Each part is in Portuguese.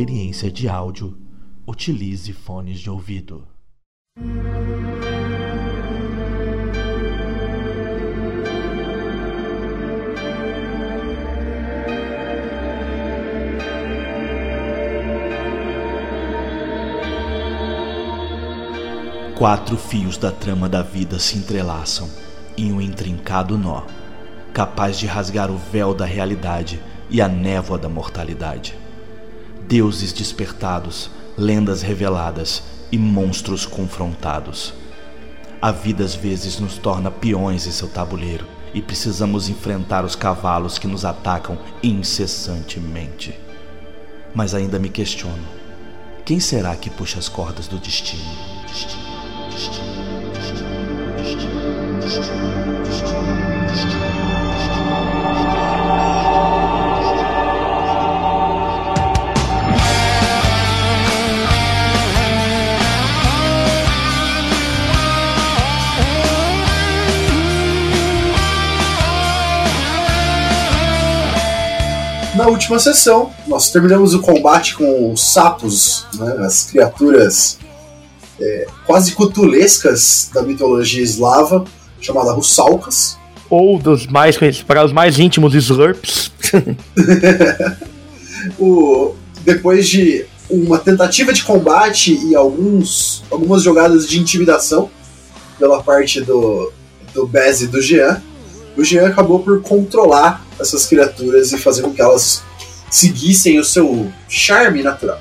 experiência de áudio, utilize fones de ouvido. Quatro fios da trama da vida se entrelaçam em um intrincado nó, capaz de rasgar o véu da realidade e a névoa da mortalidade. Deuses despertados, lendas reveladas e monstros confrontados. A vida às vezes nos torna peões em seu tabuleiro e precisamos enfrentar os cavalos que nos atacam incessantemente. Mas ainda me questiono: quem será que puxa as cordas do destino? destino. Na última sessão, nós terminamos o combate com os sapos, né, as criaturas é, quase cutulescas da mitologia eslava, chamada Russalkas. Ou dos mais para os mais íntimos Slurps. o, depois de uma tentativa de combate e alguns, algumas jogadas de intimidação pela parte do, do Bez e do Jean, o Jean acabou por controlar essas criaturas e fazer com que elas seguissem o seu charme natural.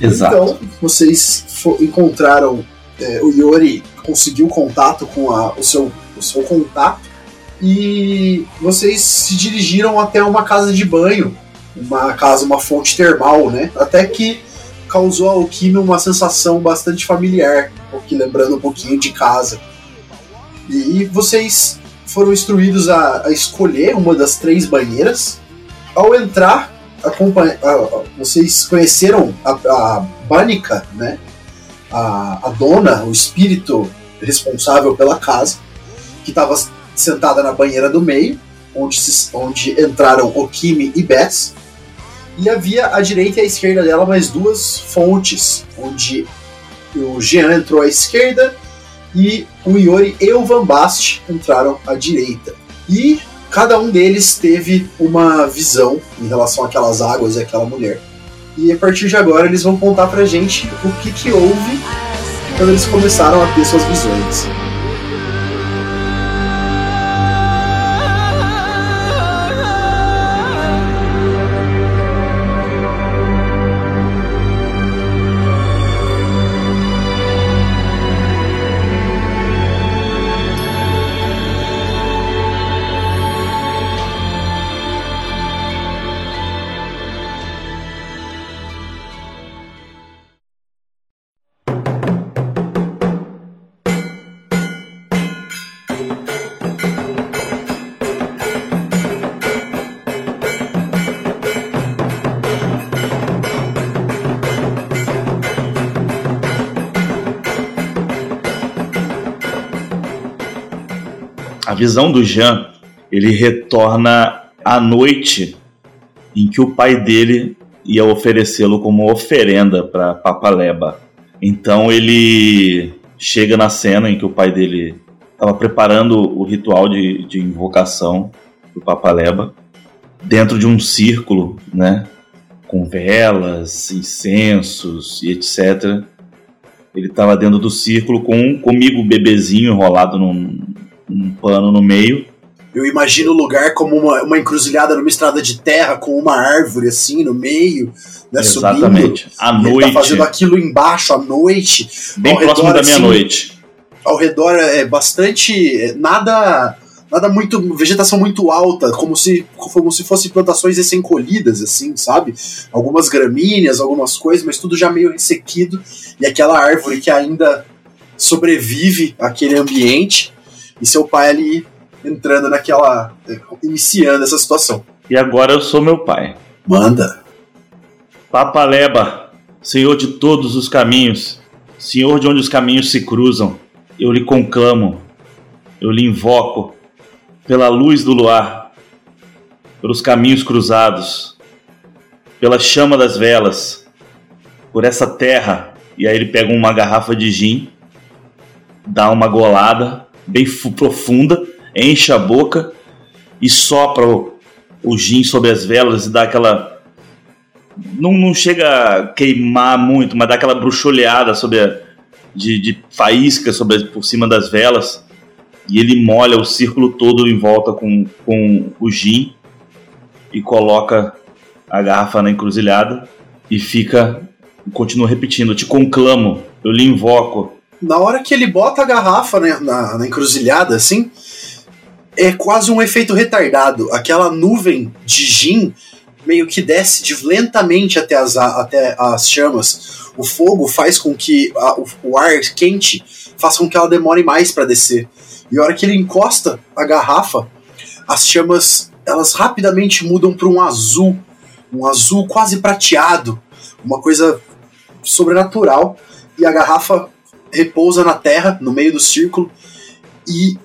Exato. Então, vocês encontraram. É, o Yori conseguiu contato com a, o, seu, o seu contato e vocês se dirigiram até uma casa de banho, uma casa, uma fonte termal, né? Até que causou ao Kimi uma sensação bastante familiar, que lembrando um pouquinho de casa. E vocês foram instruídos a, a escolher uma das três banheiras. Ao entrar, vocês conheceram a, a Banica, né? A, a dona, o espírito responsável pela casa, que estava sentada na banheira do meio, onde, se, onde entraram Okimi e Bess. E havia à direita e à esquerda dela mais duas fontes, onde o Jean entrou à esquerda e o Iori e o Van Bast entraram à direita. E cada um deles teve uma visão em relação àquelas águas e àquela mulher. E a partir de agora eles vão contar pra gente o que, que houve quando eles começaram a ter suas visões. Visão do Jean, ele retorna à noite em que o pai dele ia oferecê-lo como oferenda para Papaleba. Então ele chega na cena em que o pai dele estava preparando o ritual de, de invocação do Papaleba dentro de um círculo, né, com velas, incensos e etc. Ele estava dentro do círculo com comigo bebezinho enrolado num, um pano no meio. Eu imagino o lugar como uma, uma encruzilhada numa estrada de terra com uma árvore assim no meio, né, Exatamente. Subindo, à noite. Tá fazendo aquilo embaixo à noite. Bem próximo redor, da meia-noite. Assim, ao redor é bastante. É, nada. Nada muito. vegetação muito alta, como se, como se fossem plantações recém-colhidas, assim, sabe? Algumas gramíneas, algumas coisas, mas tudo já meio ressequido. E aquela árvore que ainda sobrevive àquele ambiente e seu pai ali entrando naquela. iniciando essa situação. E agora eu sou meu pai. Manda. Papaleba, Senhor de todos os caminhos, Senhor de onde os caminhos se cruzam, eu lhe conclamo. eu lhe invoco pela luz do luar, pelos caminhos cruzados, pela chama das velas, por essa terra. E aí ele pega uma garrafa de gin, dá uma golada bem profunda, enche a boca e sopra o, o gin sobre as velas e dá aquela. Não, não chega a queimar muito, mas dá aquela bruxuleada sobre a, de, de faísca sobre, por cima das velas. E ele molha o círculo todo em volta com, com o gin e coloca a garrafa na encruzilhada e fica. Continua repetindo: Eu te conclamo, eu lhe invoco. Na hora que ele bota a garrafa né, na, na encruzilhada, assim, é quase um efeito retardado. Aquela nuvem de gin meio que desce de lentamente até as, até as chamas. O fogo faz com que a, o, o, ar quente faça com que ela demore mais para descer. E a hora que ele encosta a garrafa, as chamas elas rapidamente mudam para um azul, um azul quase prateado, uma coisa sobrenatural. E a garrafa repousa na terra, no meio do círculo, e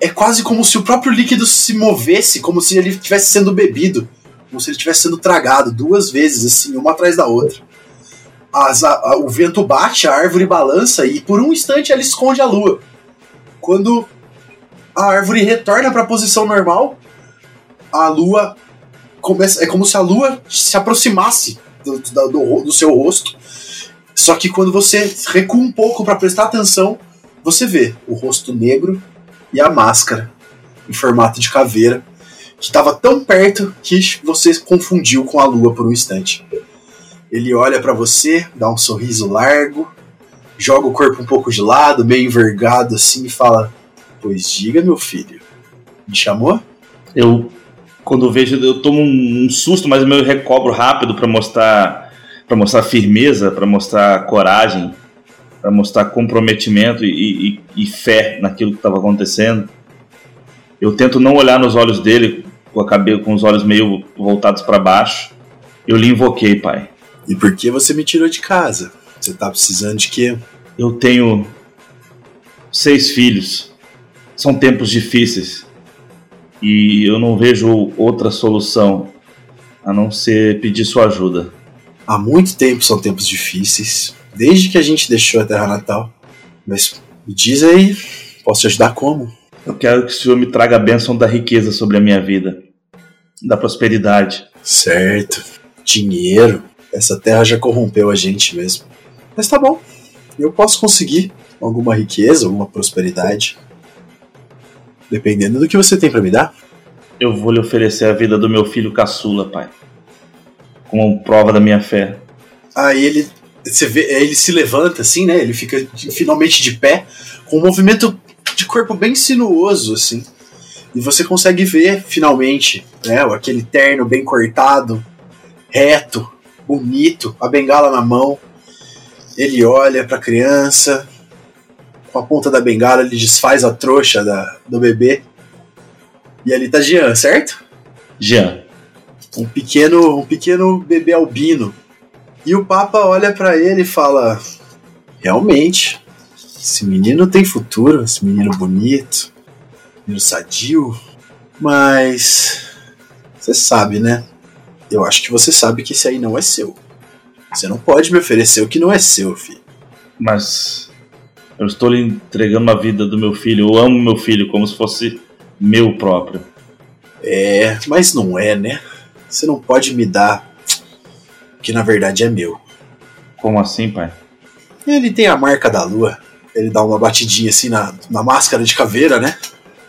é quase como se o próprio líquido se movesse, como se ele estivesse sendo bebido, como se ele estivesse sendo tragado duas vezes, assim, uma atrás da outra. As, a, a, o vento bate, a árvore balança e por um instante ela esconde a lua. Quando a árvore retorna para a posição normal, a lua começa. É como se a lua se aproximasse do, do, do seu rosto. Só que quando você recua um pouco para prestar atenção, você vê o rosto negro e a máscara em formato de caveira, que estava tão perto que você confundiu com a lua por um instante. Ele olha para você, dá um sorriso largo, joga o corpo um pouco de lado, meio envergado assim e fala: Pois diga, meu filho, me chamou? Eu, quando vejo, eu tomo um susto, mas eu recobro rápido para mostrar, para mostrar firmeza, para mostrar coragem para mostrar comprometimento e, e, e, fé naquilo que estava acontecendo. Eu tento não olhar nos olhos dele com a cabeça, com os olhos meio voltados para baixo. Eu lhe invoquei, pai. E por que você me tirou de casa? Você tá precisando de quê? Eu tenho seis filhos. São tempos difíceis. E eu não vejo outra solução a não ser pedir sua ajuda. Há muito tempo são tempos difíceis desde que a gente deixou a Terra Natal. Mas me diz aí, posso te ajudar como? Eu quero que o Senhor me traga a bênção da riqueza sobre a minha vida, da prosperidade. Certo. Dinheiro. Essa terra já corrompeu a gente mesmo. Mas tá bom. Eu posso conseguir alguma riqueza, alguma prosperidade. Dependendo do que você tem para me dar. Eu vou lhe oferecer a vida do meu filho caçula, pai. Como prova da minha fé. Aí ele você vê, ele se levanta assim, né? Ele fica finalmente de pé, com um movimento de corpo bem sinuoso, assim. E você consegue ver finalmente, né? Aquele terno bem cortado, reto, bonito, a bengala na mão. Ele olha para a criança, com a ponta da bengala ele desfaz a trouxa da, do bebê. E ali tá Jean, certo? Jean. Um pequeno, um pequeno bebê albino e o Papa olha para ele e fala: Realmente, esse menino tem futuro, esse menino bonito, menino sadio, mas você sabe, né? Eu acho que você sabe que esse aí não é seu. Você não pode me oferecer o que não é seu, filho. Mas eu estou lhe entregando a vida do meu filho. Eu amo meu filho como se fosse meu próprio. É, mas não é, né? Você não pode me dar que na verdade é meu. Como assim, pai? Ele tem a marca da lua. Ele dá uma batidinha assim na, na máscara de caveira, né?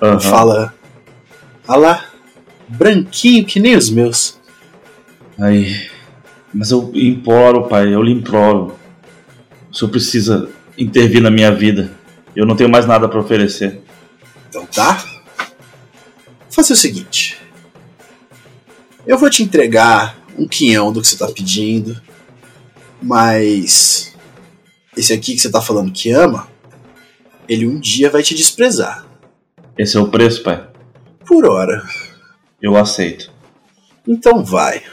Uhum. E fala: Ah lá, branquinho que nem os meus. Aí. Mas eu imploro, pai, eu lhe imploro. O senhor precisa intervir na minha vida. Eu não tenho mais nada para oferecer. Então tá. Faça o seguinte. Eu vou te entregar um quinhão do que você tá pedindo, mas esse aqui que você tá falando que ama, ele um dia vai te desprezar. Esse é o preço, pai? Por hora. Eu aceito. Então vai.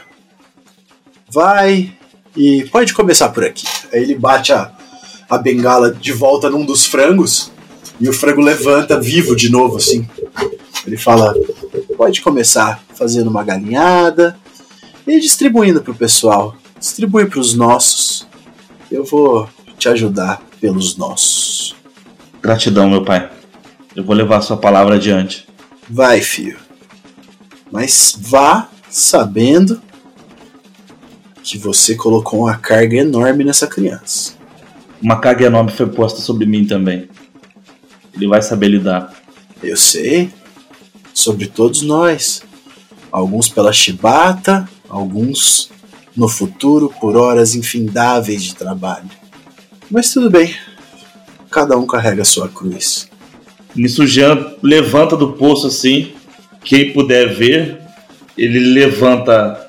Vai e pode começar por aqui. Aí ele bate a, a bengala de volta num dos frangos E o frango levanta vivo de novo, assim. Ele fala: pode começar fazendo uma galinhada e distribuindo pro pessoal. Distribui pros nossos. Eu vou te ajudar pelos nossos. Gratidão, meu pai. Eu vou levar sua palavra adiante. Vai, filho. Mas vá sabendo que você colocou uma carga enorme nessa criança. Uma carga enorme foi posta sobre mim também. Ele vai saber lidar. Eu sei. Sobre todos nós. Alguns pela chibata, alguns no futuro por horas infindáveis de trabalho. Mas tudo bem. Cada um carrega a sua cruz. Nisso, Jean levanta do poço assim. Quem puder ver, ele levanta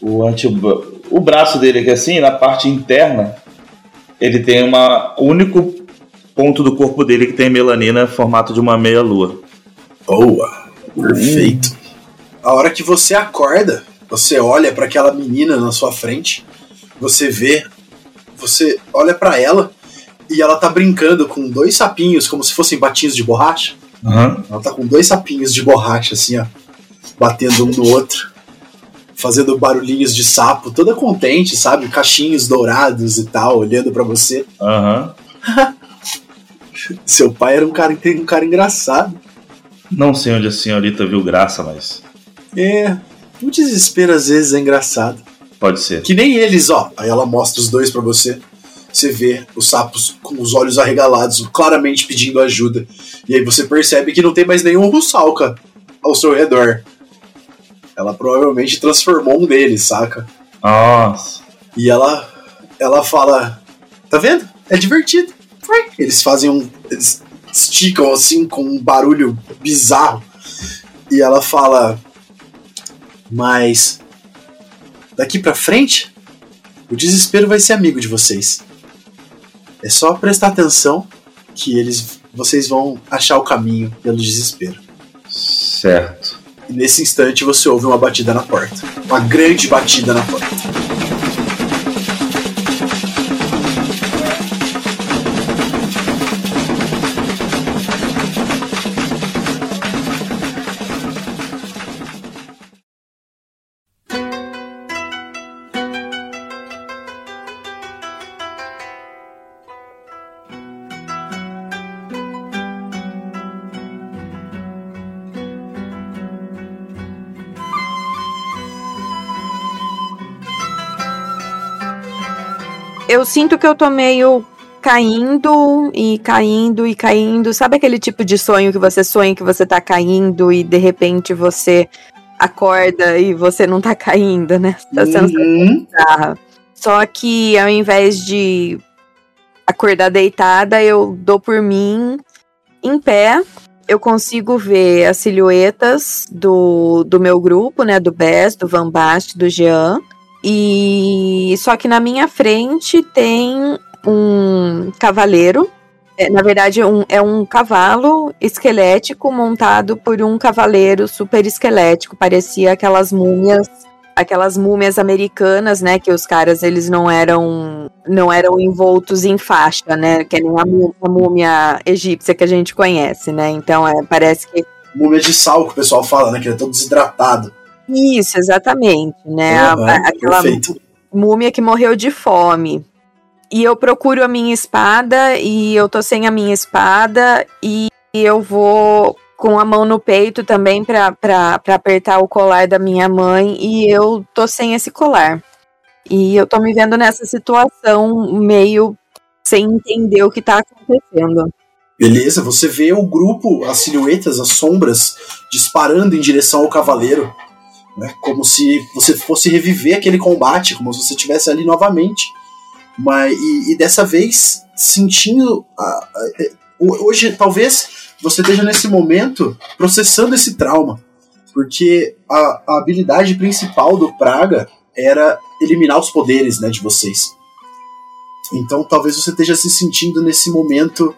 o anti o braço dele aqui assim, na parte interna, ele tem uma único ponto do corpo dele que tem melanina formato de uma meia lua. Boa. Perfeito. A hora que você acorda, você olha para aquela menina na sua frente, você vê, você olha para ela e ela tá brincando com dois sapinhos como se fossem batinhos de borracha. Uhum. Ela tá com dois sapinhos de borracha assim, ó, batendo um no outro fazendo barulhinhos de sapo, toda contente, sabe? Cachinhos dourados e tal, olhando para você. Aham. Seu pai era um cara, um cara engraçado. Não sei onde a senhorita viu graça, mas. É, o desespero às vezes é engraçado. Pode ser. Que nem eles, ó. Aí ela mostra os dois para você. Você vê os sapos com os olhos arregalados, claramente pedindo ajuda. E aí você percebe que não tem mais nenhum russalca ao seu redor. Ela provavelmente transformou um deles, saca? Nossa. E ela ela fala: Tá vendo? É divertido. Eles fazem um. Eles esticam assim com um barulho bizarro. E ela fala: Mas. Daqui pra frente, o desespero vai ser amigo de vocês. É só prestar atenção que eles vocês vão achar o caminho pelo desespero. Certo. E nesse instante você ouve uma batida na porta. Uma grande batida na porta. Eu sinto que eu tô meio caindo e caindo e caindo. Sabe aquele tipo de sonho que você sonha que você tá caindo e de repente você acorda e você não tá caindo, né? Tá sendo Uhum. bizarra. Só que ao invés de acordar deitada, eu dou por mim em pé. Eu consigo ver as silhuetas do, do meu grupo, né? Do Bess, do Van Bast, do Jean. E só que na minha frente tem um cavaleiro. É, na verdade, um, é um cavalo esquelético montado por um cavaleiro super esquelético. Parecia aquelas múmias, aquelas múmias americanas, né? Que os caras eles não eram não eram envoltos em faixa, né? Que nem a múmia, a múmia egípcia que a gente conhece, né? Então é, parece que Múmia de sal que o pessoal fala, né? Que ele é todo desidratado. Isso, exatamente, né? Uhum, aquela Perfeito. múmia que morreu de fome. E eu procuro a minha espada e eu tô sem a minha espada e eu vou com a mão no peito também pra apertar o colar da minha mãe e eu tô sem esse colar. E eu tô me vendo nessa situação meio sem entender o que tá acontecendo. Beleza, você vê o grupo, as silhuetas, as sombras disparando em direção ao cavaleiro. Né? Como se você fosse reviver aquele combate, como se você estivesse ali novamente. Mas, e, e dessa vez sentindo. a- a- é, ho- hoje, talvez você esteja nesse momento processando esse trauma. Porque a, a habilidade principal do Praga era eliminar os poderes né, de vocês. Então talvez você esteja se sentindo nesse momento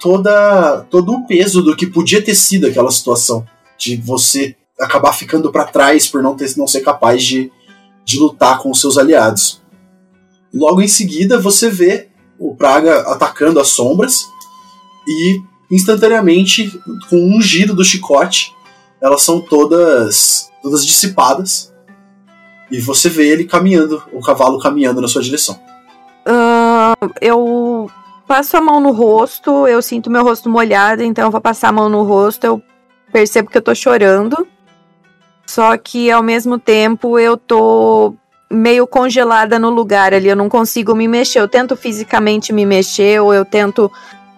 toda todo o peso do que podia ter sido aquela situação de você acabar ficando para trás por não ter não ser capaz de, de lutar com os seus aliados. Logo em seguida você vê o Praga atacando as sombras e instantaneamente, com um giro do chicote, elas são todas, todas dissipadas. E você vê ele caminhando, o cavalo caminhando na sua direção. Uh, eu passo a mão no rosto, eu sinto meu rosto molhado, então eu vou passar a mão no rosto, eu percebo que eu tô chorando. Só que ao mesmo tempo eu tô meio congelada no lugar ali, eu não consigo me mexer. Eu tento fisicamente me mexer, ou eu tento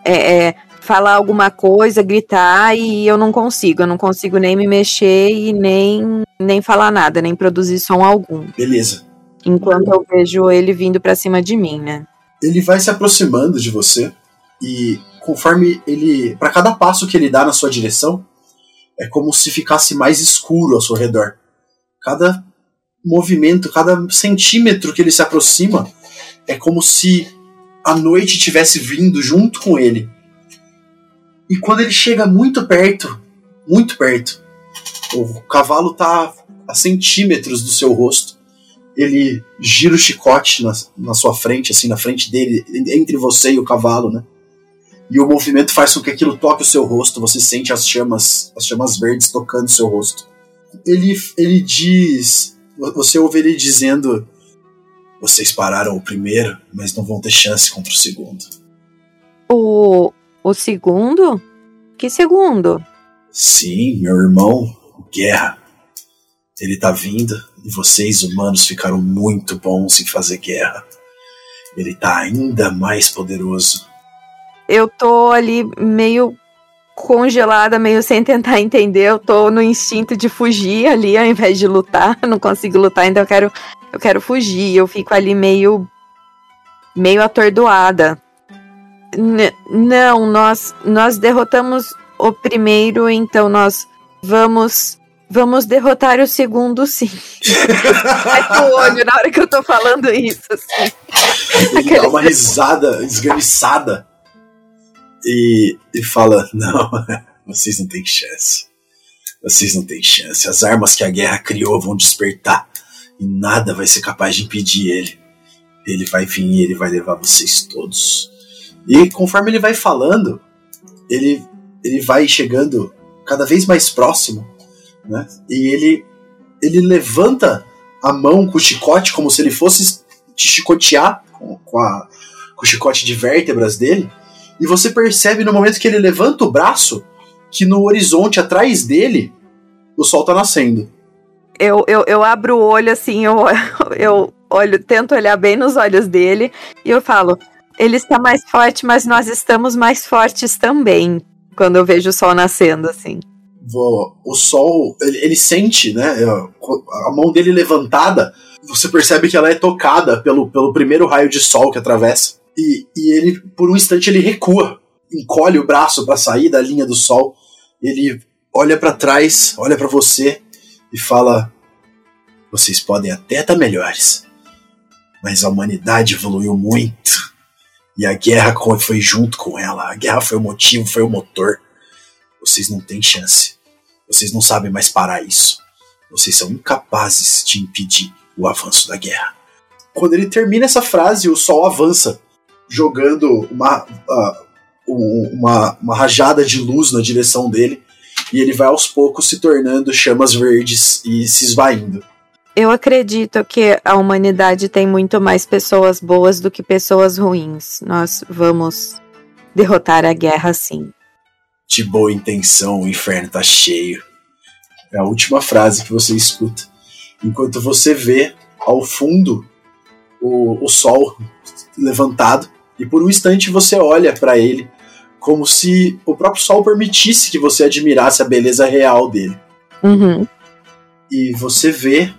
é, é, falar alguma coisa, gritar, e eu não consigo. Eu não consigo nem me mexer e nem, nem falar nada, nem produzir som algum. Beleza. Enquanto eu vejo ele vindo para cima de mim, né? Ele vai se aproximando de você e conforme ele, para cada passo que ele dá na sua direção, é como se ficasse mais escuro ao seu redor. Cada movimento, cada centímetro que ele se aproxima, é como se a noite tivesse vindo junto com ele. E quando ele chega muito perto, muito perto, o cavalo está a centímetros do seu rosto. Ele gira o chicote na, na sua frente, assim, na frente dele, entre você e o cavalo, né? E o movimento faz com que aquilo toque o seu rosto, você sente as chamas, as chamas verdes tocando o seu rosto. Ele, ele diz, você ouve ele dizendo: Vocês pararam o primeiro, mas não vão ter chance contra o segundo. O, o segundo? Que segundo? Sim, meu irmão, Guerra. Ele tá vindo e vocês, humanos, ficaram muito bons em fazer guerra. Ele tá ainda mais poderoso eu tô ali meio congelada, meio sem tentar entender. Eu tô no instinto de fugir ali ao invés de lutar. não consigo lutar, então eu quero, eu quero fugir. Eu fico ali meio meio atordoada. N não, nós nós derrotamos o primeiro, então nós vamos vamos derrotar o segundo, sim. Ai, o olho na hora que eu tô falando isso, assim. Ele dá uma risada esganiçada e, e fala: Não, vocês não têm chance. Vocês não têm chance. As armas que a guerra criou vão despertar e nada vai ser capaz de impedir ele. Ele vai vir e ele vai levar vocês todos. E conforme ele vai falando, ele, ele vai chegando cada vez mais próximo, né? E ele, ele levanta a mão com o chicote como se ele fosse te chicotear com, com, a, com o chicote de vértebras dele. E você percebe no momento que ele levanta o braço que no horizonte atrás dele o sol tá nascendo. Eu, eu, eu abro o olho assim, eu, eu olho, tento olhar bem nos olhos dele e eu falo: ele está mais forte, mas nós estamos mais fortes também. Quando eu vejo o sol nascendo, assim. O sol, ele, ele sente, né? A mão dele levantada, você percebe que ela é tocada pelo, pelo primeiro raio de sol que atravessa. E, e ele, por um instante, ele recua, encolhe o braço para sair da linha do sol. Ele olha para trás, olha para você e fala: Vocês podem até estar tá melhores, mas a humanidade evoluiu muito. E a guerra foi junto com ela. A guerra foi o motivo, foi o motor. Vocês não têm chance. Vocês não sabem mais parar isso. Vocês são incapazes de impedir o avanço da guerra. Quando ele termina essa frase, o sol avança jogando uma, uh, uma, uma rajada de luz na direção dele e ele vai aos poucos se tornando chamas verdes e se esvaindo. Eu acredito que a humanidade tem muito mais pessoas boas do que pessoas ruins. Nós vamos derrotar a guerra sim. De boa intenção, o inferno tá cheio. É a última frase que você escuta. Enquanto você vê ao fundo o, o sol levantado e por um instante você olha para ele como se o próprio sol permitisse que você admirasse a beleza real dele. Uhum. E você vê,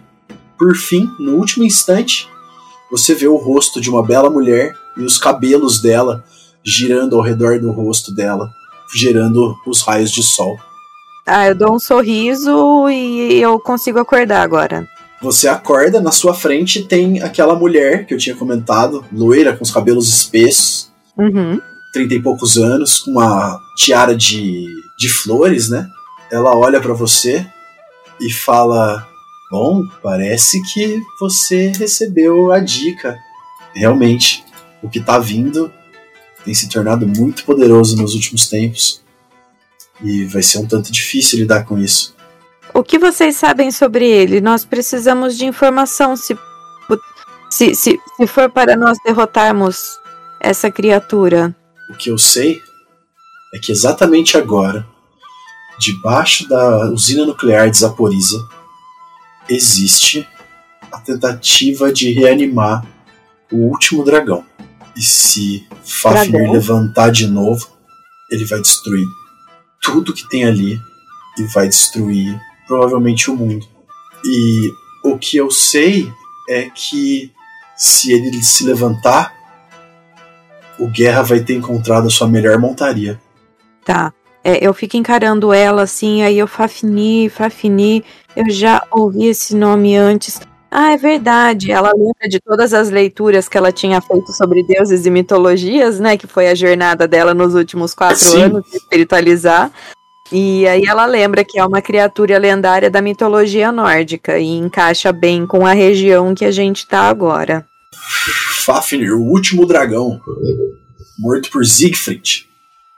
por fim, no último instante, você vê o rosto de uma bela mulher e os cabelos dela girando ao redor do rosto dela, gerando os raios de sol. Ah, eu dou um sorriso e eu consigo acordar agora. Você acorda, na sua frente tem aquela mulher que eu tinha comentado, loira, com os cabelos espessos, uhum. trinta e poucos anos, com uma tiara de, de flores, né? Ela olha para você e fala: Bom, parece que você recebeu a dica. Realmente, o que tá vindo tem se tornado muito poderoso nos últimos tempos. E vai ser um tanto difícil lidar com isso. O que vocês sabem sobre ele? Nós precisamos de informação se, se, se, se for para nós derrotarmos essa criatura. O que eu sei é que exatamente agora, debaixo da usina nuclear de Zaporiza, existe a tentativa de reanimar o último dragão. E se Fafnir levantar de novo, ele vai destruir tudo que tem ali e vai destruir provavelmente o mundo. E o que eu sei é que se ele se levantar, o Guerra vai ter encontrado a sua melhor montaria. Tá. É, eu fico encarando ela assim, aí eu Fafni, Fafni, eu já ouvi esse nome antes. Ah, é verdade. Ela lembra de todas as leituras que ela tinha feito sobre deuses e mitologias, né? Que foi a jornada dela nos últimos quatro Sim. anos de espiritualizar. E aí ela lembra que é uma criatura lendária da mitologia nórdica e encaixa bem com a região que a gente tá agora. Fafnir, o último dragão, morto por Siegfried.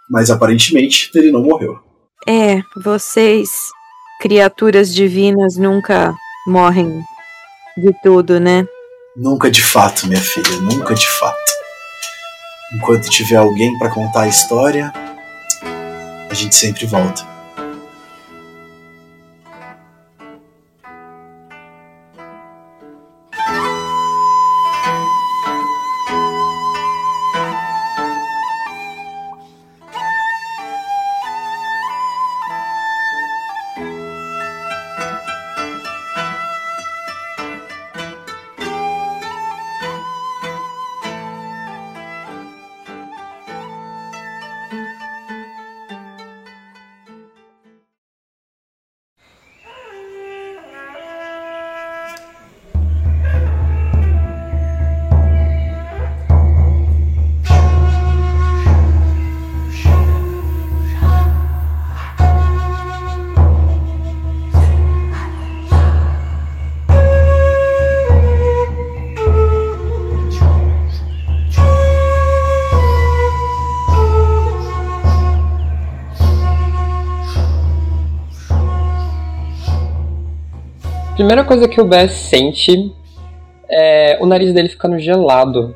Mas aparentemente ele não morreu. É, vocês, criaturas divinas, nunca morrem de tudo, né? Nunca de fato, minha filha, nunca de fato. Enquanto tiver alguém para contar a história, a gente sempre volta. Primeira coisa que o Bess sente é o nariz dele ficando gelado.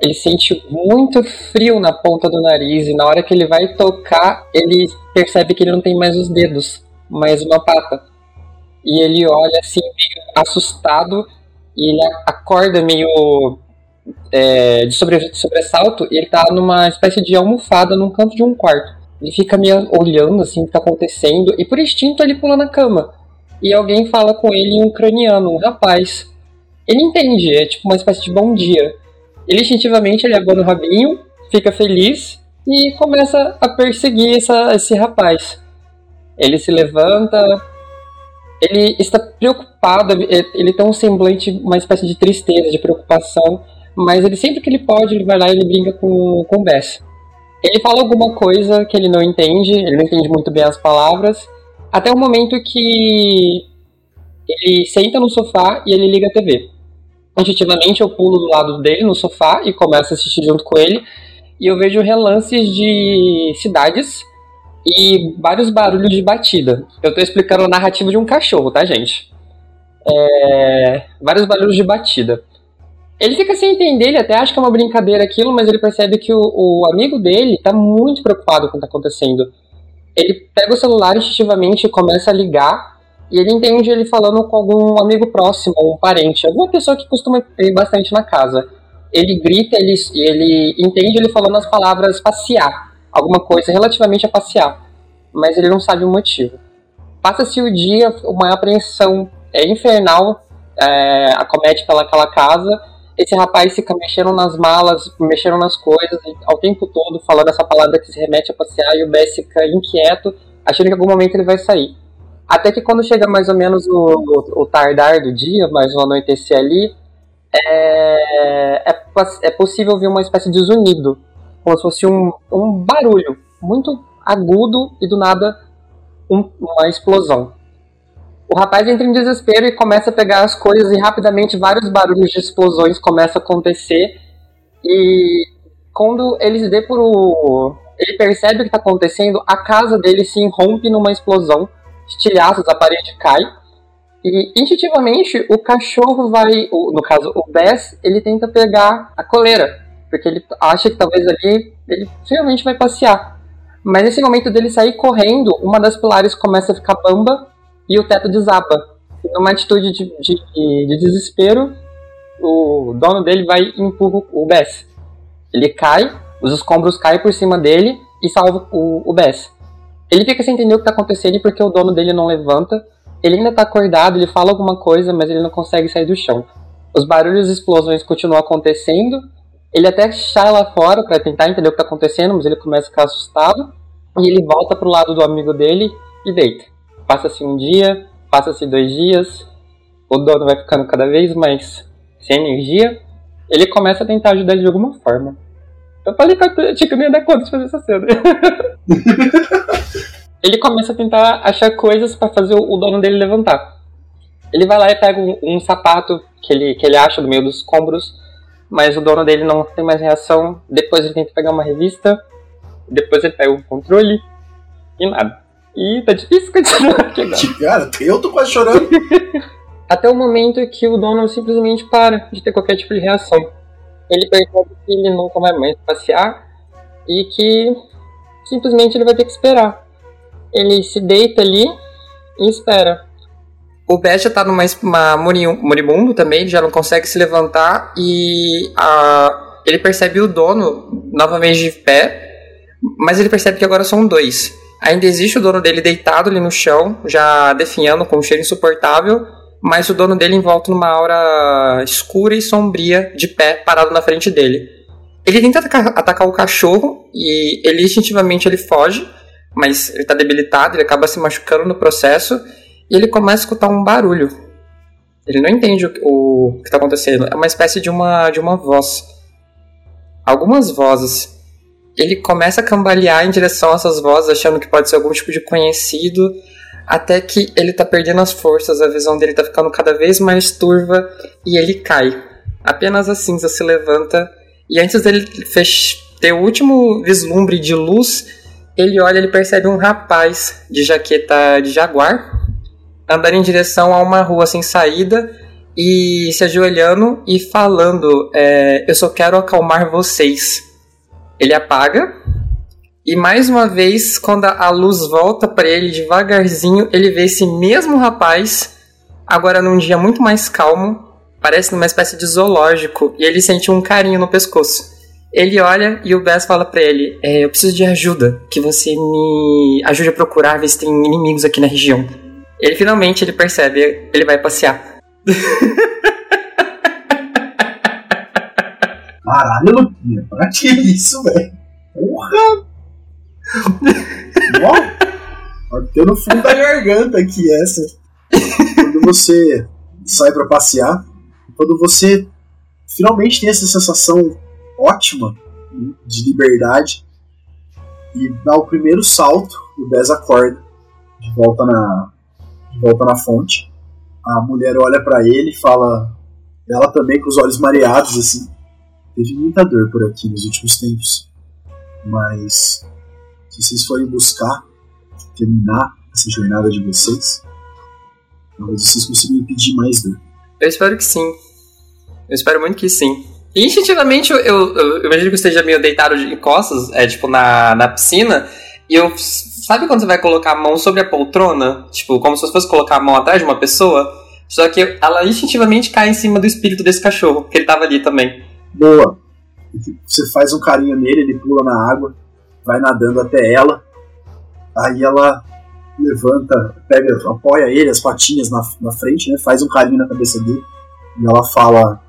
Ele sente muito frio na ponta do nariz e na hora que ele vai tocar, ele percebe que ele não tem mais os dedos, mais uma pata. E ele olha assim, meio assustado, e ele acorda meio é, de, sobre, de sobressalto e ele tá numa espécie de almofada num canto de um quarto. Ele fica meio olhando assim o que tá acontecendo e por instinto ele pula na cama. E alguém fala com ele em ucraniano, um rapaz. Ele entende, é tipo uma espécie de bom dia. Ele instintivamente ele abana o rabinho, fica feliz e começa a perseguir essa, esse rapaz. Ele se levanta, ele está preocupado, ele tem um semblante, uma espécie de tristeza, de preocupação, mas ele sempre que ele pode, ele vai lá e ele brinca com, com o Bess. Ele fala alguma coisa que ele não entende, ele não entende muito bem as palavras, até o momento que ele senta no sofá e ele liga a TV. Instintivamente eu pulo do lado dele no sofá e começo a assistir junto com ele, e eu vejo relances de cidades e vários barulhos de batida. Eu tô explicando a narrativa de um cachorro, tá, gente? É, vários barulhos de batida. Ele fica sem entender, ele até acha que é uma brincadeira aquilo, mas ele percebe que o, o amigo dele tá muito preocupado com o que tá acontecendo. Ele pega o celular instintivamente e começa a ligar, e ele entende ele falando com algum amigo próximo, um parente, alguma pessoa que costuma ir bastante na casa. Ele grita, ele, ele entende ele falando as palavras passear, alguma coisa relativamente a passear, mas ele não sabe o motivo. Passa-se o dia, uma apreensão é infernal é, acomete pelaquela casa. Esse rapaz fica mexendo nas malas, mexendo nas coisas, ao tempo todo falando essa palavra que se remete a passear, e o Bess fica inquieto, achando que em algum momento ele vai sair. Até que quando chega mais ou menos o, o, o tardar do dia, mais um anoitecer ali, é, é, é possível ouvir uma espécie de zunido, como se fosse um, um barulho muito agudo e do nada um- uma explosão. O rapaz entra em desespero e começa a pegar as coisas e rapidamente vários barulhos de explosões começam a acontecer e quando eles vê por o, ele percebe o que está acontecendo, a casa dele se irrompe numa explosão, estilhaços, a parede cai, e instintivamente o cachorro vai, no caso o Bess, ele tenta pegar a coleira, porque ele acha que talvez ali ele finalmente vai passear. Mas nesse momento dele sair correndo, uma das pilares começa a ficar bamba e o teto desaba. E numa atitude de, de- de desespero, o dono dele vai e empurra o Bess. Ele cai, os escombros caem por cima dele e salva o, o Bess. Ele fica sem entender o que tá acontecendo porque o dono dele não levanta. Ele ainda tá acordado, ele fala alguma coisa, mas ele não consegue sair do chão. Os barulhos e explosões continuam acontecendo. Ele até sai lá fora pra tentar entender o que tá acontecendo, mas ele começa a ficar assustado. E ele volta pro lado do amigo dele e deita. Passa-se um dia, passa-se dois dias. O dono vai ficando cada vez mais sem energia. Ele começa a tentar ajudar ele de alguma forma. Eu falei que eu tinha que ia dar conta de fazer essa cena. ele começa a tentar achar coisas pra fazer o dono dele levantar. Ele vai lá e pega um, um sapato que ele, que ele acha no meio dos escombros, mas o dono dele não tem mais reação. Depois ele tenta pegar uma revista, depois ele pega um controle e nada. E tá difícil continuar aqui agora. Cara, eu tô quase chorando. Até o momento que o dono simplesmente para de ter qualquer tipo de reação. Ele percebe que ele nunca vai mais passear e que simplesmente ele vai ter que esperar. Ele se deita ali e espera. O Beth já tá numa uma mori- moribundo também, ele já não consegue se levantar e a- ele percebe o dono novamente de pé, mas ele percebe que agora são dois. Ainda existe o dono dele deitado ali no chão, já definhando com um cheiro insuportável, mas o dono dele envolto numa aura escura e sombria, de pé, parado na frente dele. Ele tenta atacar, o cachorro e ele instintivamente ele foge, mas ele tá debilitado, ele acaba se machucando no processo e ele começa a escutar um barulho. Ele não entende o, que tá acontecendo, é uma espécie de uma, de uma voz. Algumas vozes. Ele começa a cambalear em direção a essas vozes, achando que pode ser algum tipo de conhecido, até que ele tá perdendo as forças, a visão dele tá ficando cada vez mais turva e ele cai. Apenas a cinza se levanta e antes dele ter o último vislumbre de luz, ele olha e percebe um rapaz de jaqueta de jaguar andando em direção a uma rua sem saída e se ajoelhando e falando: é, Eu só quero acalmar vocês. Ele apaga e mais uma vez, quando a luz volta para ele devagarzinho, ele vê esse mesmo rapaz, agora num dia muito mais calmo, parece numa espécie de zoológico, e ele sente um carinho no pescoço. Ele olha e o Bess fala pra ele: é, Eu preciso de ajuda, que você me ajude a procurar, ver se tem inimigos aqui na região. Ele finalmente ele percebe, ele vai passear. Caralho, Luquinha, pra que isso, velho? Porra! Ó, bateu no fundo da garganta aqui essa. Quando você sai pra passear, quando você finalmente tem essa sensação ótima de liberdade e dá o primeiro salto, o Bez acorda de volta na, de volta na fonte. A mulher olha pra ele e fala, ela também com os olhos mareados assim. Teve muita dor por aqui nos últimos tempos, mas se vocês forem buscar terminar essa jornada de vocês, talvez vocês consigam impedir mais dor. Eu espero que sim. Eu espero muito que sim. E instintivamente eu, eu, eu imagino que eu esteja meio deitado de costas, é tipo na, na piscina, e eu. Sabe quando você vai colocar a mão sobre a poltrona? Tipo, como se você fosse colocar a mão atrás de uma pessoa? Só que ela instintivamente cai em cima do espírito desse cachorro, que ele tava ali também. Boa! Você faz um carinho nele, ele pula na água, vai nadando até ela, aí ela levanta, pega, apoia ele, as patinhas na, na frente, né? Faz um carinho na cabeça dele, e ela fala: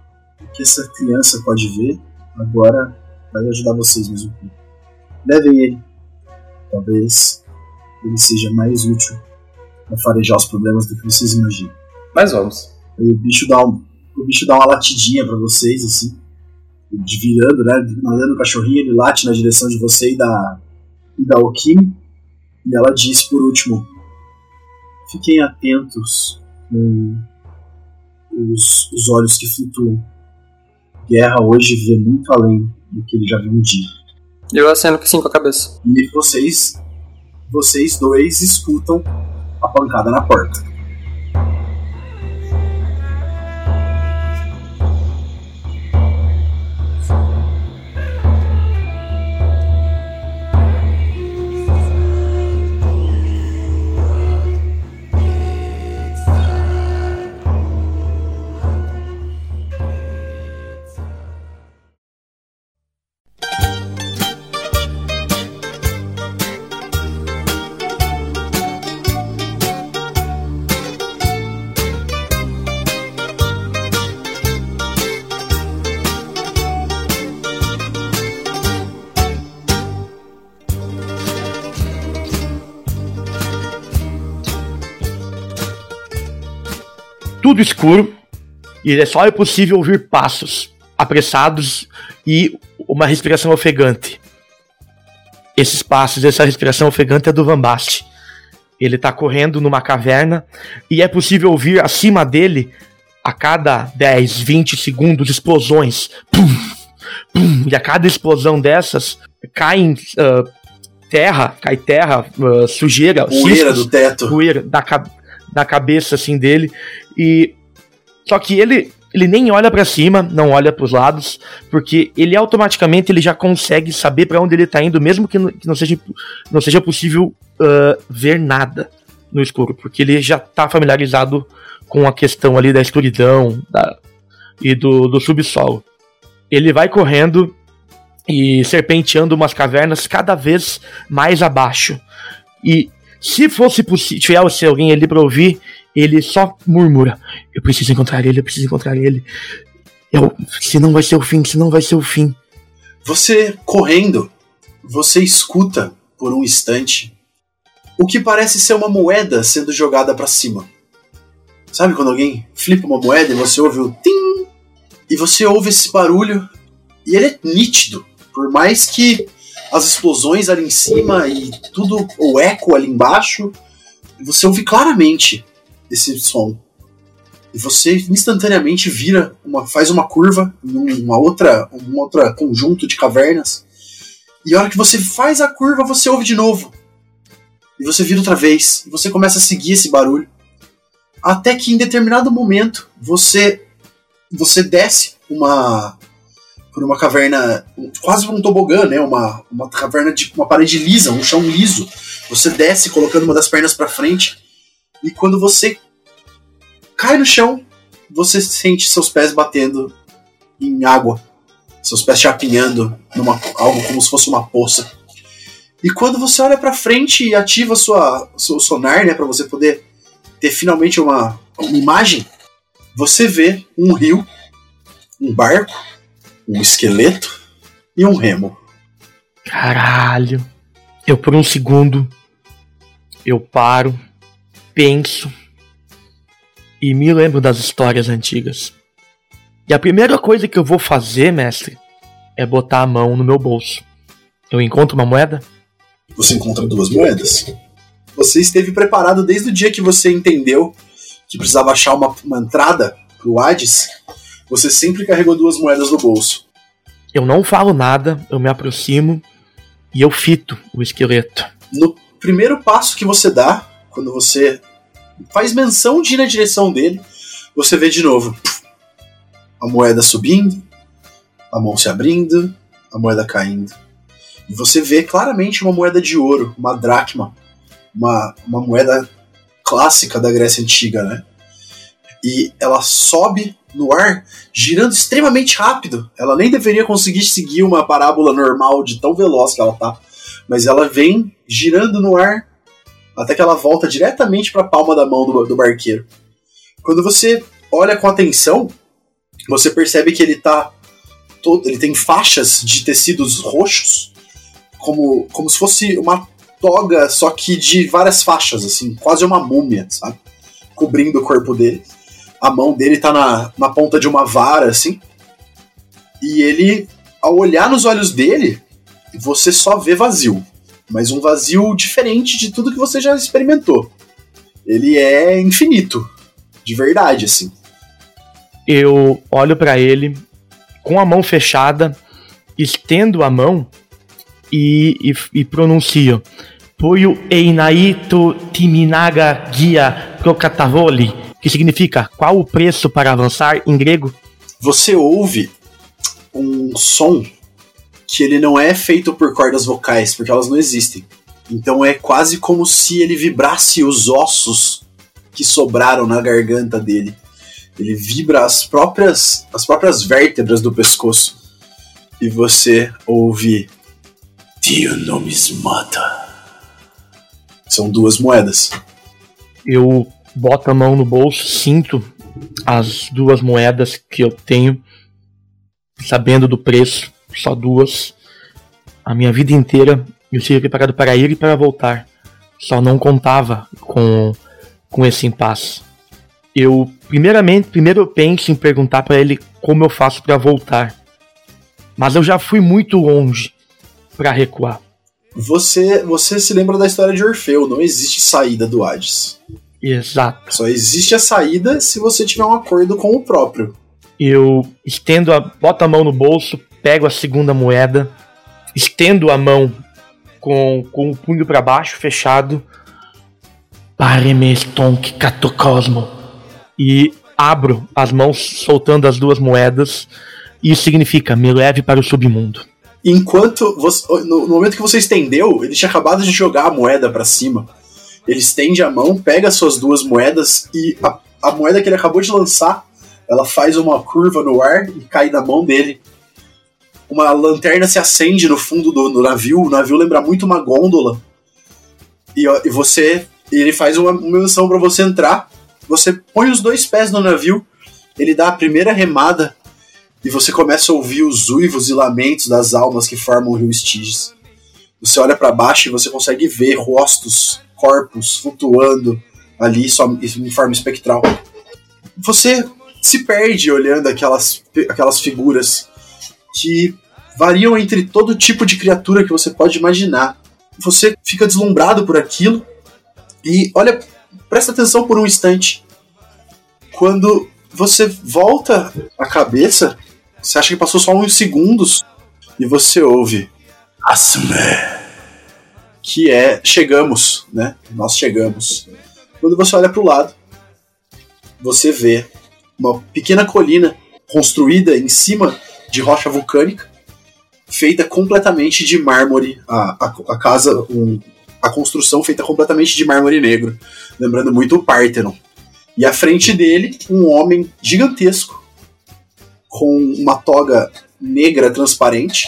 O que essa criança pode ver, agora vai ajudar vocês pouco. Levem ele. Talvez ele seja mais útil para farejar os problemas do que vocês imaginam. Mas vamos. Aí o bicho dá, um, o bicho dá uma latidinha pra vocês, assim, de virando, né? Nadando o cachorrinho, ele late na direção de você e da, e da Okimi. E ela diz por último: Fiquem atentos com os, os olhos que flutuam. Guerra hoje vê muito além do que ele já viu um dia. Eu aceno que sim com a cabeça. E vocês, vocês dois escutam a pancada na porta. Tudo escuro e é só é possível ouvir passos apressados e uma respiração ofegante. Esses passos, essa respiração ofegante é do Van. Ele tá correndo numa caverna e é possível ouvir acima dele, a cada 10, 20 segundos, explosões. Pum, pum, e a cada explosão dessas, caem uh, terra, cai terra, uh, sujeira, Poeira ciscos, do teto. poeira da, da cabeça assim dele e só que ele ele nem olha pra cima, não olha pros lados, porque ele automaticamente ele já consegue saber pra onde ele tá indo, mesmo que, não- que não seja não seja possível ah, ver nada no escuro, porque ele já tá familiarizado com a questão ali da escuridão da- e do, do subsolo. Ele vai correndo e serpenteando umas cavernas cada vez mais abaixo. E se fosse possível, tivesse alguém ali pra ouvir, ele só murmura: Eu preciso encontrar ele, eu preciso encontrar ele. Eu, senão vai ser o fim, senão vai ser o fim. Você correndo, você escuta por um instante o que parece ser uma moeda sendo jogada pra cima. Sabe quando alguém flipa uma moeda e você ouve o tim? E você ouve esse barulho e ele é nítido. Por mais que as explosões ali em cima e tudo, o eco ali embaixo, você ouve claramente esse som. E você instantaneamente vira, uma, faz uma curva em uma outra, um outro conjunto de cavernas. E a hora que você faz a curva, você ouve de novo. E você vira outra vez. E você começa a seguir esse barulho. Até que em determinado momento você você desce uma por uma caverna quase um tobogã, né? Uma, uma caverna de uma parede lisa, um chão liso. Você desce colocando uma das pernas para frente e quando você cai no chão, você sente seus pés batendo em água, seus pés chapinhando numa algo como se fosse uma poça. E quando você olha para frente e ativa sua seu sonar, né, para você poder ter finalmente uma, uma imagem, você vê um rio, um barco, um esqueleto e um remo. Caralho. Eu por um segundo eu paro, penso e me lembro das histórias antigas. E a primeira coisa que eu vou fazer, mestre, é botar a mão no meu bolso. Eu encontro uma moeda? Você encontra duas moedas. Você esteve preparado desde o dia que você entendeu que precisava achar uma, uma entrada pro Hades. Você sempre carregou duas moedas no bolso. Eu não falo nada, eu me aproximo e eu fito o esqueleto. No primeiro passo que você dá, quando você faz menção de ir na direção dele, você vê de novo a moeda subindo, a mão se abrindo, a moeda caindo. E você vê claramente uma moeda de ouro, uma dracma, uma, uma moeda clássica da Grécia Antiga, né? E ela sobe no ar, girando extremamente rápido. Ela nem deveria conseguir seguir uma parábola normal de tão veloz que ela tá. Mas ela vem girando no ar até que ela volta diretamente para a palma da mão do, do barqueiro. Quando você olha com atenção, você percebe que ele tá todo, ele tem faixas de tecidos roxos, como, como se fosse uma toga, só que de várias faixas, assim, quase uma múmia, sabe? Cobrindo o corpo dele. A mão dele tá na, na ponta de uma vara, assim. E ele, ao olhar nos olhos dele, você só vê vazio. Mas um vazio diferente de tudo que você já experimentou. Ele é infinito. De verdade, assim. Eu olho pra ele com a mão fechada, estendo a mão e, e, e pronuncio. Puyo Einaito Timinaga Guia Procatavoli, que significa qual o preço para avançar em grego? Você ouve um som que ele não é feito por cordas vocais, porque elas não existem. Então é quase como se ele vibrasse os ossos que sobraram na garganta dele. Ele vibra as próprias as próprias vértebras do pescoço. E você ouve Tio Numismata. São duas moedas. Eu boto a mão no bolso, sinto as duas moedas que eu tenho, sabendo do preço, só duas. A minha vida inteira eu estive preparado para ir e para voltar. Só não contava com, com esse impasse. Eu, primeiramente, primeiro eu penso em perguntar para ele como eu faço para voltar. Mas eu já fui muito longe para recuar. Você, você se lembra da história de Orfeu, não existe saída do Hades. Exato. Só existe a saída se você tiver um acordo com o próprio. Eu estendo a. boto a mão no bolso, pego a segunda moeda, estendo a mão com, com o punho para baixo, fechado. Paremestonk Catocosmo. E abro as mãos, soltando as duas moedas. Isso significa: me leve para o submundo. Enquanto você, no momento que você estendeu, ele tinha acabado de jogar a moeda para cima. Ele estende a mão, pega as suas duas moedas e a, a moeda que ele acabou de lançar, ela faz uma curva no ar e cai na mão dele. Uma lanterna se acende no fundo do, do navio. O navio lembra muito uma gôndola. E, e você, ele faz uma, uma menção para você entrar. Você põe os dois pés no navio. Ele dá a primeira remada e você começa a ouvir os uivos e lamentos das almas que formam o rio Estiges. Você olha para baixo e você consegue ver rostos, corpos flutuando ali só em forma espectral. Você se perde olhando aquelas, aquelas figuras que variam entre todo tipo de criatura que você pode imaginar. Você fica deslumbrado por aquilo e olha, presta atenção por um instante. Quando você volta a cabeça, você acha que passou só uns segundos e você ouve Asme, que é chegamos, né? Nós chegamos. Quando você olha para o lado, você vê uma pequena colina construída em cima de rocha vulcânica, feita completamente de mármore. A, a, a casa, um, a construção feita completamente de mármore negro, lembrando muito o Parthenon. E à frente dele, um homem gigantesco, com uma toga negra transparente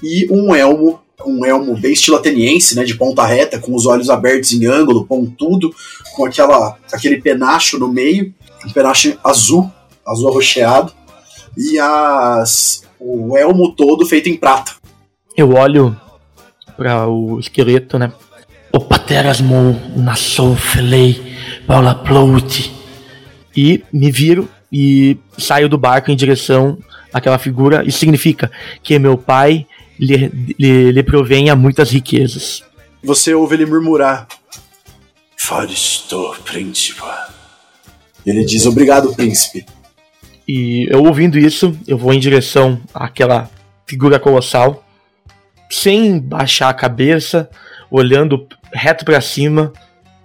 e um elmo, um elmo bem estilo ateniense, né, de ponta reta, com os olhos abertos em ângulo, pontudo, com aquela, aquele penacho no meio, um penacho azul, azul arroxeado, e as, o elmo todo feito em prata. Eu olho para o esqueleto, né? O Paterasmo nasceu felei Paula Plout e me viro e saio do barco em direção àquela figura. Isso significa que meu pai lhe, lhe, lhe provém a muitas riquezas. Você ouve ele murmurar: Faristo, príncipe. Ele diz: Obrigado, príncipe. E eu ouvindo isso, eu vou em direção àquela figura colossal, sem baixar a cabeça, olhando reto para cima,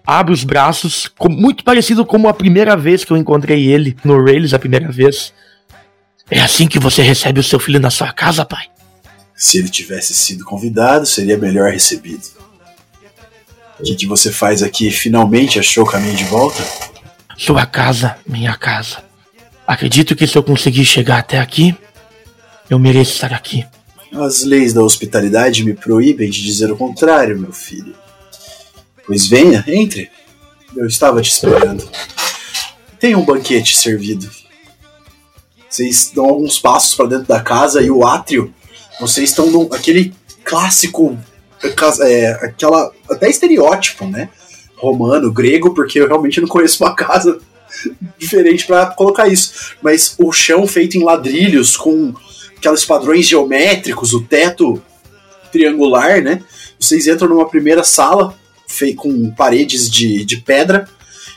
abre os braços, muito parecido como a primeira vez que eu encontrei ele no Rails, a primeira vez. É assim que você recebe o seu filho na sua casa, pai? Se ele tivesse sido convidado, seria melhor recebido. O que, que você faz aqui? Finalmente achou o caminho de volta? Sua casa, minha casa. Acredito que se eu conseguir chegar até aqui, eu mereço estar aqui. As leis da hospitalidade me proíbem de dizer o contrário, meu filho. Pois venha, entre. Eu estava te esperando. Tem um banquete servido. Vocês dão alguns passos para dentro da casa e o átrio. Vocês estão no aquele clássico, é, aquela até estereótipo, né? Romano, grego, porque eu realmente não conheço uma casa diferente para colocar isso. Mas o chão feito em ladrilhos com aqueles padrões geométricos, o teto triangular, né? Vocês entram numa primeira sala com paredes de, de pedra.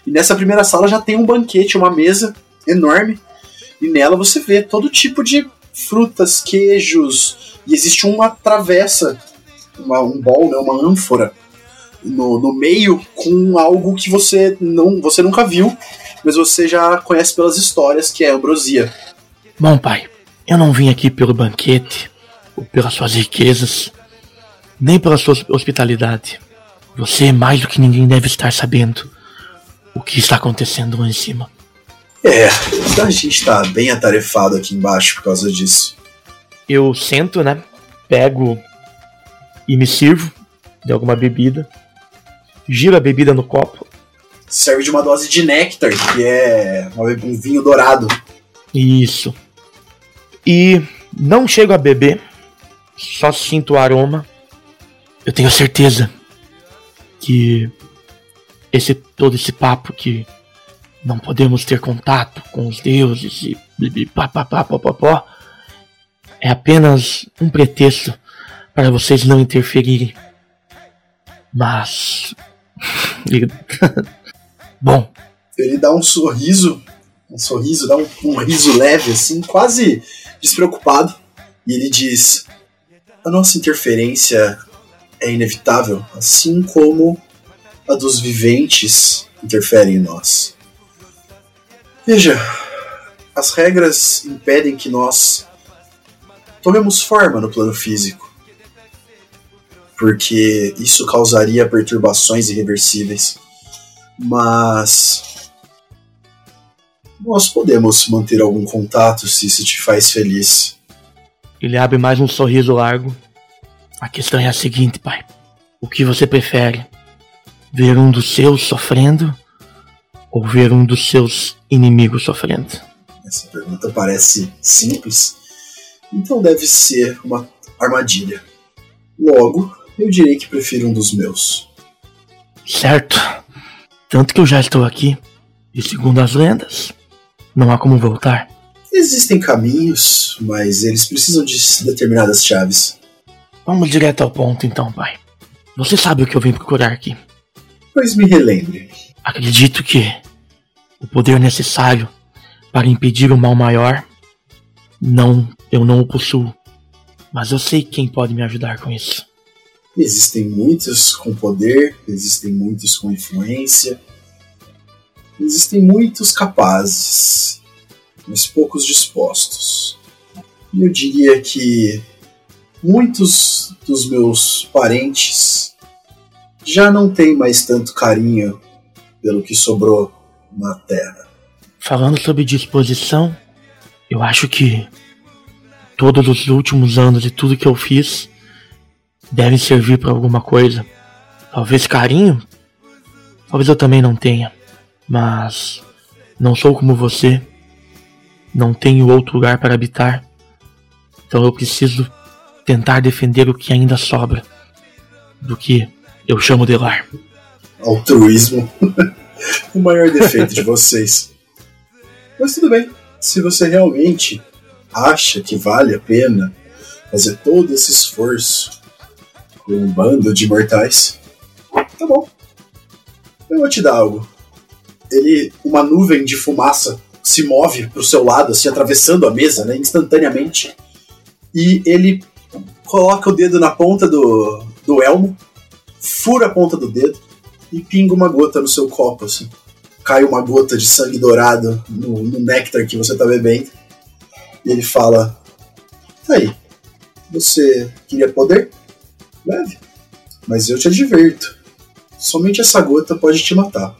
E nessa primeira sala já tem um banquete, uma mesa enorme. E nela você vê todo tipo de frutas, queijos, e existe uma travessa, uma, um bol, né, uma ânfora no, no meio com algo que você não você nunca viu, mas você já conhece pelas histórias, que é a ambrosia. Bom, pai, eu não vim aqui pelo banquete, ou pelas suas riquezas, nem pela sua hospitalidade. Você, mais do que ninguém, deve estar sabendo o que está acontecendo lá em cima. É, a gente tá bem atarefado aqui embaixo por causa disso. Eu sento, né? Pego e me sirvo de alguma bebida. Giro a bebida no copo. Serve de uma dose de néctar, que é um vinho dourado. Isso. E não chego a beber, só sinto o aroma. Eu tenho certeza que esse todo esse papo que não podemos ter contato com os deuses e papapá, é apenas um pretexto para vocês não interferirem. Mas. Bom. Ele dá um sorriso, um sorriso, dá um, um riso leve, assim, quase despreocupado, e ele diz: A nossa interferência é inevitável, assim como a dos viventes interfere em nós. Veja, as regras impedem que nós tomemos forma no plano físico, porque isso causaria perturbações irreversíveis. Mas nós podemos manter algum contato se isso te faz feliz. Ele abre mais um sorriso largo. A questão é a seguinte, pai. O que você prefere? Ver um dos seus sofrendo ou ver um dos seus inimigos sofrendo? Essa pergunta parece simples, então deve ser uma armadilha. Logo, eu direi que prefiro um dos meus. Certo. Tanto que eu já estou aqui, e segundo as lendas, não há como voltar. Existem caminhos, mas eles precisam de determinadas chaves. Vamos direto ao ponto então, pai. Você sabe o que eu vim procurar aqui. Pois me relembre. Acredito que o poder necessário para impedir o mal maior, não, eu não o possuo. Mas eu sei quem pode me ajudar com isso. Existem muitos com poder, existem muitos com influência, existem muitos capazes, mas poucos dispostos. Eu diria que muitos dos meus parentes já não tem mais tanto carinho pelo que sobrou na Terra. Falando sobre disposição, eu acho que todos os últimos anos e tudo que eu fiz devem servir para alguma coisa. Talvez carinho, talvez eu também não tenha, mas não sou como você, não tenho outro lugar para habitar, então eu preciso tentar defender o que ainda sobra do que eu chamo de lar. Altruísmo. o maior defeito de vocês. Mas tudo bem. Se você realmente acha que vale a pena fazer todo esse esforço com um bando de mortais, tá bom. Eu vou te dar algo. Ele, uma nuvem de fumaça se move pro seu lado, assim, atravessando a mesa, né, instantaneamente. E ele coloca o dedo na ponta do, do elmo fura a ponta do dedo e pinga uma gota no seu copo, assim. Cai uma gota de sangue dourado no, no néctar que você tá bebendo. E ele fala: Tá aí, você queria poder? Leve. Mas eu te adverto: somente essa gota pode te matar.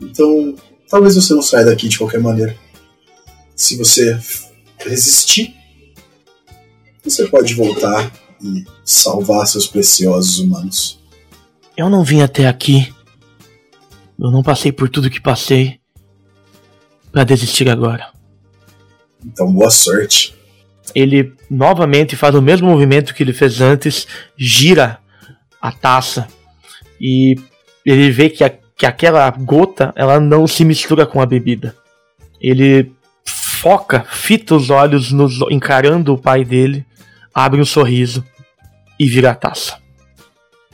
Então, talvez você não saia daqui de qualquer maneira. Se você resistir, você pode voltar e salvar seus preciosos humanos. Eu não vim até aqui. Eu não passei por tudo que passei para desistir agora. Então, boa sorte. Ele novamente faz o mesmo movimento que ele fez antes, gira a taça e ele vê que, a, que aquela gota ela não se mistura com a bebida. Ele foca, fita os olhos nos, encarando o pai dele, abre um sorriso e vira a taça.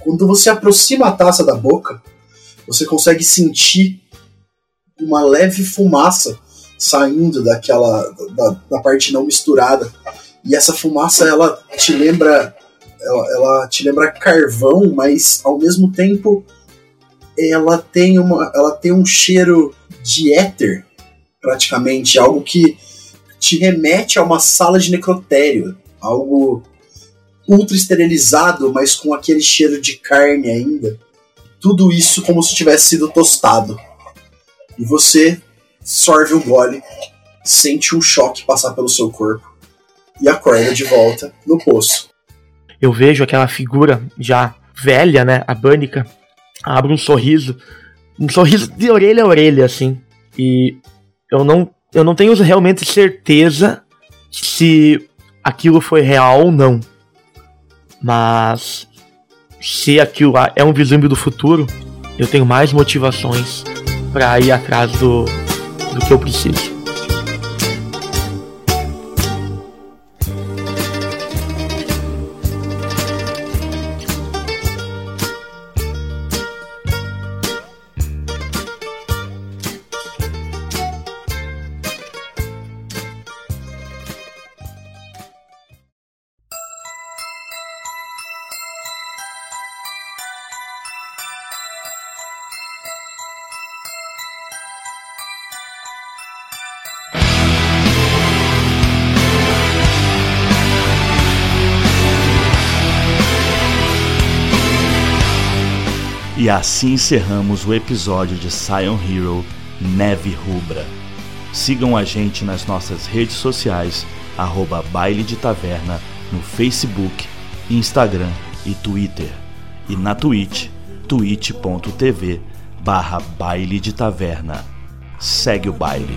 Quando você aproxima a taça da boca, você consegue sentir uma leve fumaça saindo daquela da, da parte não misturada E essa fumaça, ela te lembra. Ela, ela te lembra carvão, mas ao mesmo tempo ela tem, uma, ela tem um cheiro de éter, praticamente, algo que te remete a uma sala de necrotério, algo ultra esterilizado, mas com aquele cheiro de carne ainda. Tudo isso como se tivesse sido tostado. E você sorve o gole, sente um choque passar pelo seu corpo e acorda de volta no poço. Eu vejo aquela figura já velha, né, a Bânica, abre um sorriso, um sorriso de orelha a orelha, assim. E eu não, eu não tenho realmente certeza se aquilo foi real ou não. Mas se aquilo lá é um vislumbre do futuro, eu tenho mais motivações para ir atrás do, do que eu preciso. E assim encerramos o episódio de Scion Hero Neve Rubra. Sigam a gente nas nossas redes sociais, arroba Baile de Taverna, no Facebook, Instagram e Twitter. E na Twitch, twitch.tv barra Baile de Taverna. Segue o baile.